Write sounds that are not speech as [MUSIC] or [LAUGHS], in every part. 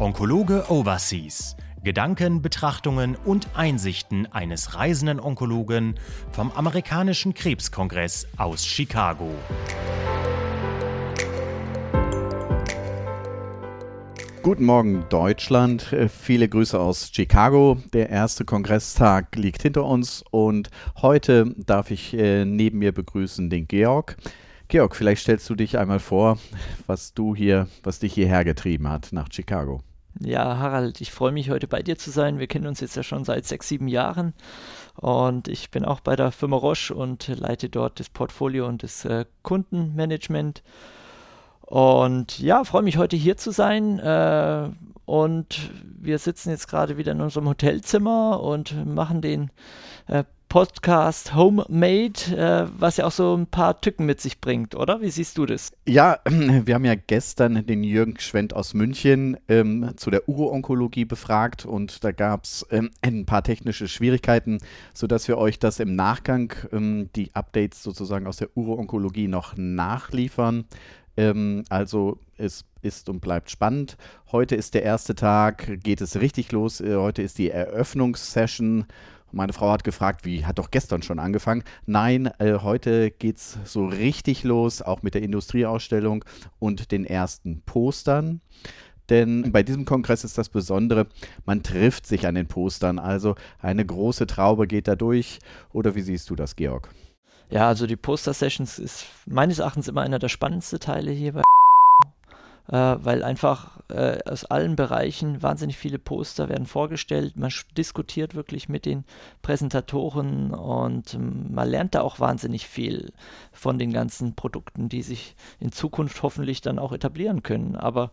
Onkologe Overseas. Gedanken, Betrachtungen und Einsichten eines reisenden Onkologen vom amerikanischen Krebskongress aus Chicago. Guten Morgen Deutschland, äh, viele Grüße aus Chicago. Der erste Kongresstag liegt hinter uns und heute darf ich äh, neben mir begrüßen den Georg. Georg, vielleicht stellst du dich einmal vor, was du hier, was dich hierher getrieben hat nach Chicago. Ja, Harald, ich freue mich heute bei dir zu sein. Wir kennen uns jetzt ja schon seit sechs, sieben Jahren und ich bin auch bei der Firma Roche und leite dort das Portfolio und das äh, Kundenmanagement. Und ja, freue mich heute hier zu sein. Äh, und wir sitzen jetzt gerade wieder in unserem Hotelzimmer und machen den äh, Podcast Homemade, äh, was ja auch so ein paar Tücken mit sich bringt, oder? Wie siehst du das? Ja, [CLEARS THROAT] wir haben ja gestern den Jürgen Schwendt aus München ähm, zu der Uro-Onkologie befragt und da gab es ähm, ein paar technische Schwierigkeiten, sodass wir euch das im Nachgang, ähm, die Updates sozusagen aus der Uro-Onkologie noch nachliefern. Ähm, also es ist und bleibt spannend. Heute ist der erste Tag, geht es richtig los. Äh, heute ist die Eröffnungssession. Meine Frau hat gefragt, wie hat doch gestern schon angefangen? Nein, äh, heute geht es so richtig los, auch mit der Industrieausstellung und den ersten Postern. Denn bei diesem Kongress ist das Besondere, man trifft sich an den Postern. Also eine große Traube geht da durch. Oder wie siehst du das, Georg? Ja, also die Poster-Sessions ist meines Erachtens immer einer der spannendsten Teile hier bei [LAUGHS] äh, weil einfach äh, aus allen Bereichen wahnsinnig viele Poster werden vorgestellt. Man diskutiert wirklich mit den Präsentatoren und ähm, man lernt da auch wahnsinnig viel von den ganzen Produkten, die sich in Zukunft hoffentlich dann auch etablieren können. Aber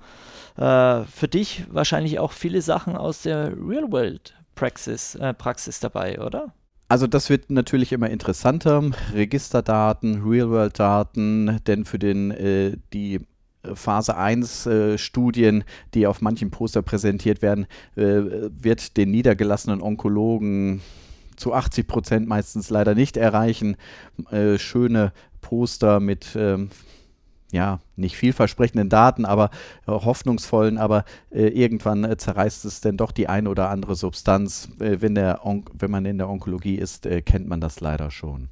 äh, für dich wahrscheinlich auch viele Sachen aus der Real-World-Praxis äh, Praxis dabei, oder? Also das wird natürlich immer interessanter. Registerdaten, Real-World-Daten, denn für den äh, die Phase 1 äh, Studien, die auf manchen Poster präsentiert werden, äh, wird den niedergelassenen Onkologen zu 80 Prozent meistens leider nicht erreichen. Äh, schöne Poster mit ähm, ja, nicht vielversprechenden Daten, aber äh, hoffnungsvollen, aber äh, irgendwann äh, zerreißt es denn doch die eine oder andere Substanz. Äh, wenn, der wenn man in der Onkologie ist, äh, kennt man das leider schon.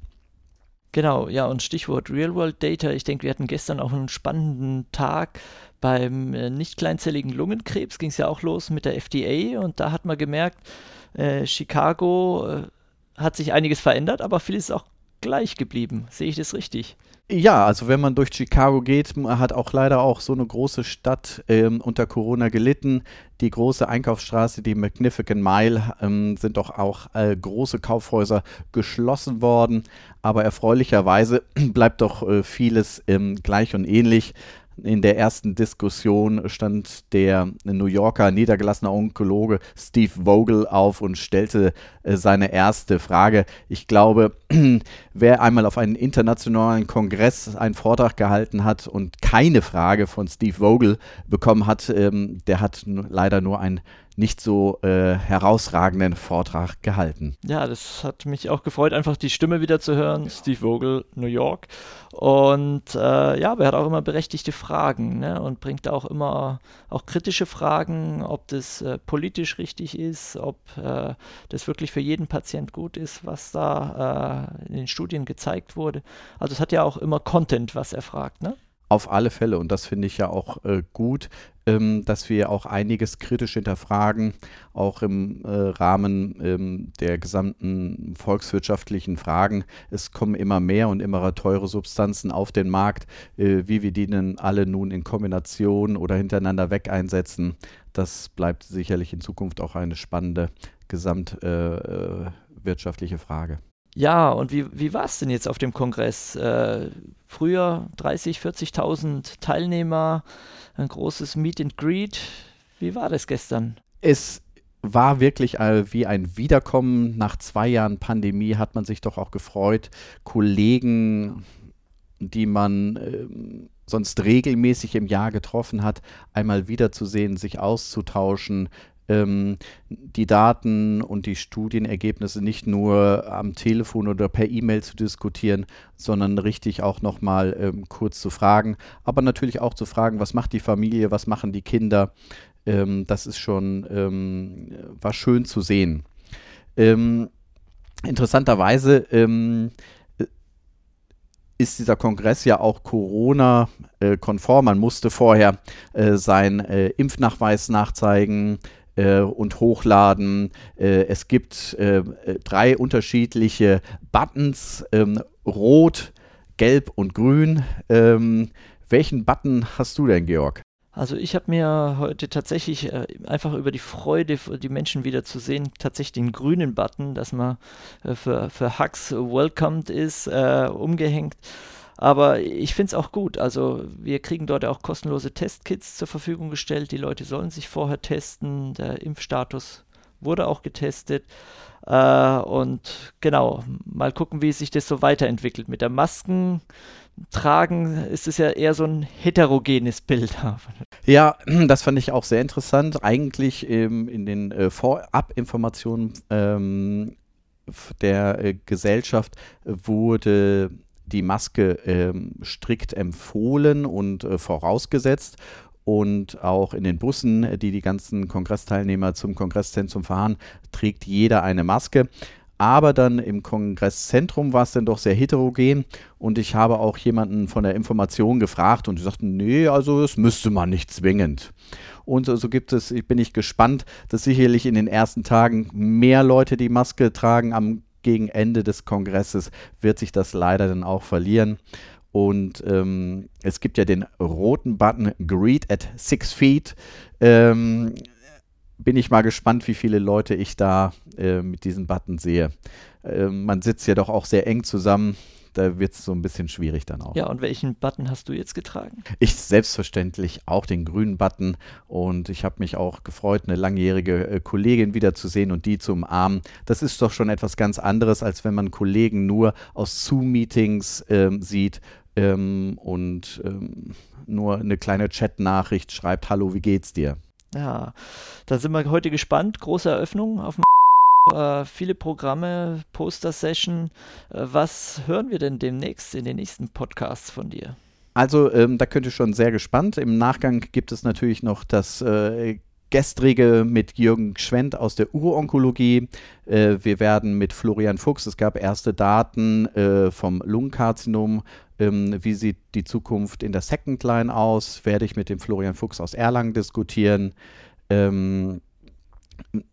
Genau, ja, und Stichwort Real-World Data. Ich denke, wir hatten gestern auch einen spannenden Tag. Beim äh, nicht kleinzelligen Lungenkrebs ging es ja auch los mit der FDA und da hat man gemerkt, Chicago hat sich einiges verändert, aber vieles ist auch gleich geblieben. Sehe ich das richtig? Ja, also wenn man durch Chicago geht, hat auch leider auch so eine große Stadt ähm, unter Corona gelitten. Die große Einkaufsstraße, die Magnificent Mile, ähm, sind doch auch äh, große Kaufhäuser geschlossen worden. Aber erfreulicherweise [CLEARS THROAT] bleibt doch äh, vieles ähm, gleich und ähnlich. In der ersten Diskussion stand der New Yorker niedergelassene Onkologe Steve Vogel auf und stellte äh, seine erste Frage. Ich glaube, [CLEARS THROAT] wer einmal auf einen internationalen Kongress einen Vortrag gehalten hat und keine Frage von Steve Vogel bekommen hat, ähm, der hat leider nur ein nicht so äh, herausragenden Vortrag gehalten. Ja, das hat mich auch gefreut, einfach die Stimme wieder zu hören. Steve Vogel, New York. Und äh, ja, aber er hat auch immer berechtigte Fragen ne? und bringt auch immer auch kritische Fragen, ob das äh, politisch richtig ist, ob äh, das wirklich für jeden Patient gut ist, was da äh, in den Studien gezeigt wurde. Also es hat ja auch immer Content, was er fragt. Ne? Auf alle Fälle, und das finde ich ja auch äh, gut, ähm, dass wir auch einiges kritisch hinterfragen, auch im äh, Rahmen ähm, der gesamten volkswirtschaftlichen Fragen. Es kommen immer mehr und immer teure Substanzen auf den Markt, äh, wie wir die denn alle nun in Kombination oder hintereinander weg einsetzen. Das bleibt sicherlich in Zukunft auch eine spannende gesamtwirtschaftliche äh, äh, Frage. Ja, und wie, wie war es denn jetzt auf dem Kongress? Äh, früher 30, 40.000 Teilnehmer, ein großes Meet and Greet. Wie war das gestern? Es war wirklich wie ein Wiederkommen. Nach zwei Jahren Pandemie hat man sich doch auch gefreut, Kollegen, die man äh, sonst regelmäßig im Jahr getroffen hat, einmal wiederzusehen, sich auszutauschen, ähm, die Daten und die Studienergebnisse nicht nur am Telefon oder per E-Mail zu diskutieren, sondern richtig auch nochmal ähm, kurz zu fragen, aber natürlich auch zu fragen, was macht die Familie, was machen die Kinder, Ähm, das ist schon, ähm, war schön zu sehen. Ähm, interessanterweise ähm, ist dieser Kongress ja auch Corona-konform. Man musste vorher äh, seinen äh, Impfnachweis nachzeigen äh, und hochladen. Äh, es gibt äh, drei unterschiedliche Buttons, ähm, rot, gelb und grün. Ähm, welchen Button hast du denn, Georg? Also ich habe mir heute tatsächlich äh, einfach über die Freude, die Menschen wieder zu sehen, tatsächlich den grünen Button, dass man äh, für, für Hacks welcomed ist, äh, umgehängt. Aber ich finde es auch gut. Also wir kriegen dort auch kostenlose Testkits zur Verfügung gestellt. Die Leute sollen sich vorher testen. Der Impfstatus wurde auch getestet. Äh, und genau, mal gucken, wie sich das so weiterentwickelt. Mit der Masken tragen, ist es ja eher so ein heterogenes Bild. [LAUGHS] Ja, [CLEARS THROAT] das fand ich auch sehr interessant. Eigentlich ähm, in den äh, Vorabinformationen ähm, der äh, Gesellschaft wurde die Maske ähm, strikt empfohlen und äh, vorausgesetzt. Und auch in den Bussen, die die ganzen Kongressteilnehmer zum Kongresszentrum fahren, trägt jeder eine Maske. Aber dann im Kongresszentrum war es dann doch sehr heterogen und ich habe auch jemanden von der Information gefragt und die sagten, nee, also das müsste man nicht zwingend. Und so gibt es, ich bin ich gespannt, dass sicherlich in den ersten Tagen mehr Leute die Maske tragen. Am gegen Ende des Kongresses wird sich das leider dann auch verlieren. Und ähm, es gibt ja den roten Button Greet at Six Feet. Ähm, bin ich mal gespannt, wie viele Leute ich da äh, mit diesem Button sehe. Äh, man sitzt ja doch auch sehr eng zusammen. Da wird es so ein bisschen schwierig dann auch. Ja, und welchen Button hast du jetzt getragen? Ich selbstverständlich auch den grünen Button. Und ich habe mich auch gefreut, eine langjährige äh, Kollegin wiederzusehen und die zu umarmen. Das ist doch schon etwas ganz anderes, als wenn man Kollegen nur aus Zoom-Meetings ähm, sieht ähm, und ähm, nur eine kleine Chat-Nachricht schreibt, hallo, wie geht's dir? Ja, da sind wir heute gespannt. Große Eröffnung auf dem äh, viele Programme, Poster-Session. Äh, was hören wir denn demnächst in den nächsten Podcasts von dir? Also, ähm, da könnt ihr schon sehr gespannt. Im Nachgang gibt es natürlich noch das äh, gestrige mit Jürgen Schwendt aus der Uronkologie. Äh, wir werden mit Florian Fuchs, es gab erste Daten äh, vom Lungenkarzinom. Ähm, wie sieht die Zukunft in der Second Line aus? Werde ich mit dem Florian Fuchs aus Erlangen diskutieren. Ähm,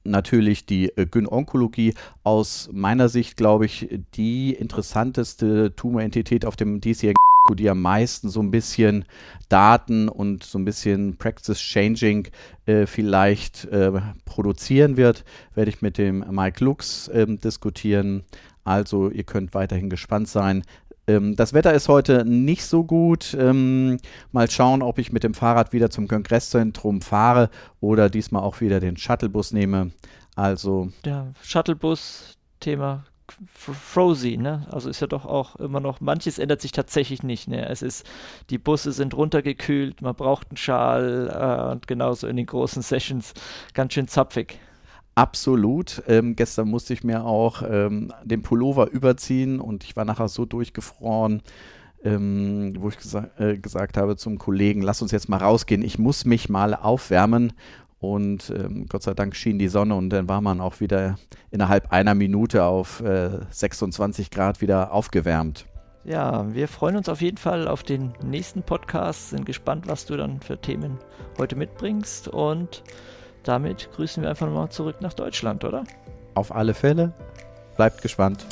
natürlich die äh, Gynonkologie aus meiner Sicht, glaube ich, die interessanteste Tumorentität auf dem DCR die am meisten so ein bisschen Daten und so ein bisschen Practice Changing äh, vielleicht äh, produzieren wird, werde ich mit dem Mike Lux äh, diskutieren. Also ihr könnt weiterhin gespannt sein. Ähm, das Wetter ist heute nicht so gut. Ähm, mal schauen, ob ich mit dem Fahrrad wieder zum Kongresszentrum fahre oder diesmal auch wieder den Shuttlebus nehme. Also. Der Shuttlebus-Thema Frozy, ne? Also ist ja doch auch immer noch, manches ändert sich tatsächlich nicht, ne? Es ist, die Busse sind runtergekühlt, man braucht einen Schal äh, und genauso in den großen Sessions ganz schön zapfig. Absolut. Ähm, gestern musste ich mir auch ähm, den Pullover überziehen und ich war nachher so durchgefroren, ähm, wo ich gesa äh, gesagt habe zum Kollegen, lass uns jetzt mal rausgehen, ich muss mich mal aufwärmen. Und ähm, Gott sei Dank schien die Sonne und dann war man auch wieder innerhalb einer Minute auf äh, 26 Grad wieder aufgewärmt. Ja, wir freuen uns auf jeden Fall auf den nächsten Podcast, sind gespannt, was du dann für Themen heute mitbringst und damit grüßen wir einfach nochmal zurück nach Deutschland, oder? Auf alle Fälle. Bleibt gespannt.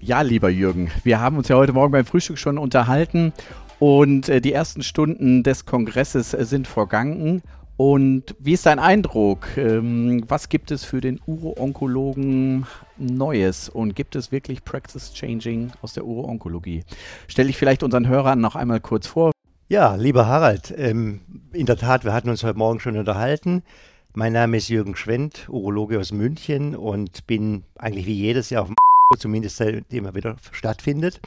Ja, lieber Jürgen, wir haben uns ja heute Morgen beim Frühstück schon unterhalten und äh, die ersten Stunden des Kongresses äh, sind vergangen. Und wie ist dein Eindruck? Ähm, was gibt es für den Uro-Onkologen Neues und gibt es wirklich Practice Changing aus der Uro-Onkologie? Stelle ich vielleicht unseren Hörern noch einmal kurz vor. Ja, lieber Harald, ähm, in der Tat, wir hatten uns heute Morgen schon unterhalten. Mein Name ist Jürgen Schwendt, Urologe aus München und bin eigentlich wie jedes Jahr auf dem [LAUGHS] zumindest seitdem er wieder stattfindet.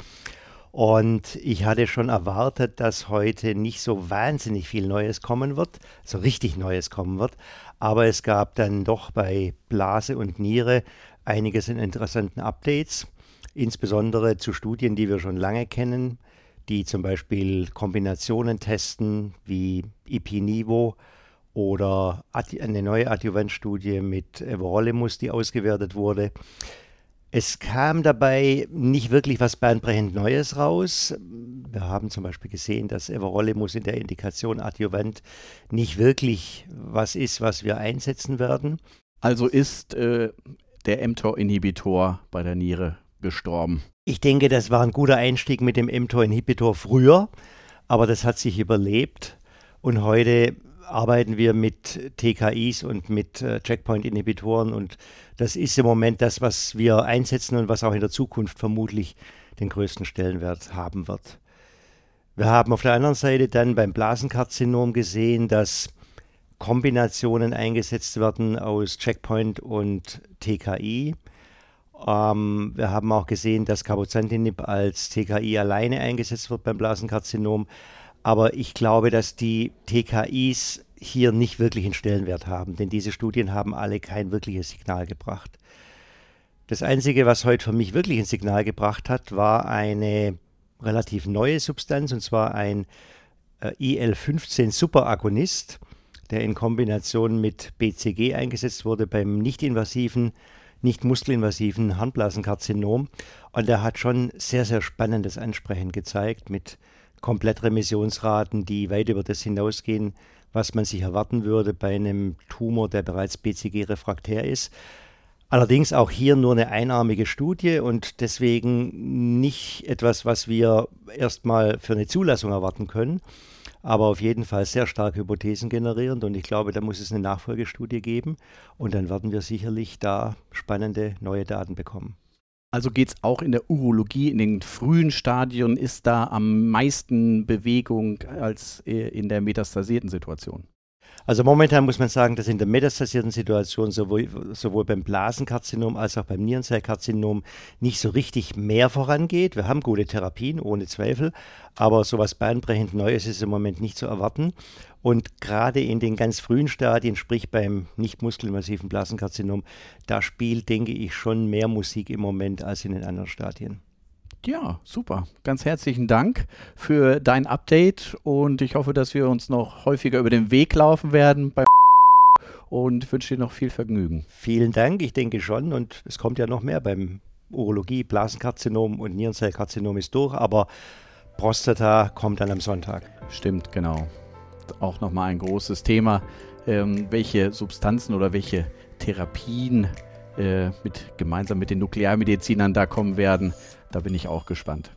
Und ich hatte schon erwartet, dass heute nicht so wahnsinnig viel Neues kommen wird, so richtig Neues kommen wird. Aber es gab dann doch bei Blase und Niere einiges in interessanten Updates, insbesondere zu Studien, die wir schon lange kennen, die zum Beispiel Kombinationen testen wie IP-Nivo oder eine neue Adjuvantstudie mit Everolimus, die ausgewertet wurde. Es kam dabei nicht wirklich was bahnbrechend Neues raus. Wir haben zum Beispiel gesehen, dass Everolimus in der Indikation Adjuvant nicht wirklich was ist, was wir einsetzen werden. Also ist äh, der mTOR-Inhibitor bei der Niere gestorben. Ich denke, das war ein guter Einstieg mit dem mTOR-Inhibitor früher, aber das hat sich überlebt. Und heute arbeiten wir mit TKIs und mit äh, Checkpoint-Inhibitoren und das ist im Moment das, was wir einsetzen und was auch in der Zukunft vermutlich den größten Stellenwert haben wird. Wir haben auf der anderen Seite dann beim Blasenkarzinom gesehen, dass Kombinationen eingesetzt werden aus Checkpoint und TKI. Ähm, wir haben auch gesehen, dass Cabozantinib als TKI alleine eingesetzt wird beim Blasenkarzinom. Aber ich glaube, dass die TKIs hier nicht wirklich einen Stellenwert haben, denn diese Studien haben alle kein wirkliches Signal gebracht. Das Einzige, was heute für mich wirklich ein Signal gebracht hat, war eine relativ neue Substanz, und zwar ein äh, IL-15 Superagonist, der in Kombination mit BCG eingesetzt wurde beim nicht-invasiven, nicht muskelinvasiven Harnblasenkarzinom. Und der hat schon sehr, sehr spannendes Ansprechen gezeigt mit Komplettremissionsraten, die weit über das hinausgehen, was man sich erwarten würde bei einem Tumor, der bereits BCG-refraktär ist. Allerdings auch hier nur eine einarmige Studie und deswegen nicht etwas, was wir erstmal für eine Zulassung erwarten können, aber auf jeden Fall sehr stark Hypothesen generierend und ich glaube, da muss es eine Nachfolgestudie geben und dann werden wir sicherlich da spannende neue Daten bekommen. Also geht es auch in der Urologie, in den frühen Stadien, ist da am meisten Bewegung als äh, in der metastasierten Situation? Also momentan muss man sagen, dass in der metastasierten Situation sowohl, sowohl beim Blasenkarzinom als auch beim Nierenzellkarzinom nicht so richtig mehr vorangeht. Wir haben gute Therapien, ohne Zweifel, aber so sowas bahnbrechend Neues ist im Moment nicht zu erwarten. Und gerade in den ganz frühen Stadien, sprich beim nicht muskelinvasiven Blasenkarzinom, da spielt, denke ich, schon mehr Musik im Moment als in den anderen Stadien. Ja, super. Ganz herzlichen Dank für dein Update und ich hoffe, dass wir uns noch häufiger über den Weg laufen werden beim und wünsche dir noch viel Vergnügen. Vielen Dank, ich denke schon und es kommt ja noch mehr beim Urologie, Blasenkarzinom und Nierenzellkarzinom ist durch, aber Prostata kommt dann am Sonntag. Stimmt, genau. Auch nochmal ein großes Thema, ähm, welche Substanzen oder welche Therapien äh, mit, gemeinsam mit den Nuklearmedizinern da kommen werden. Da bin ich auch gespannt.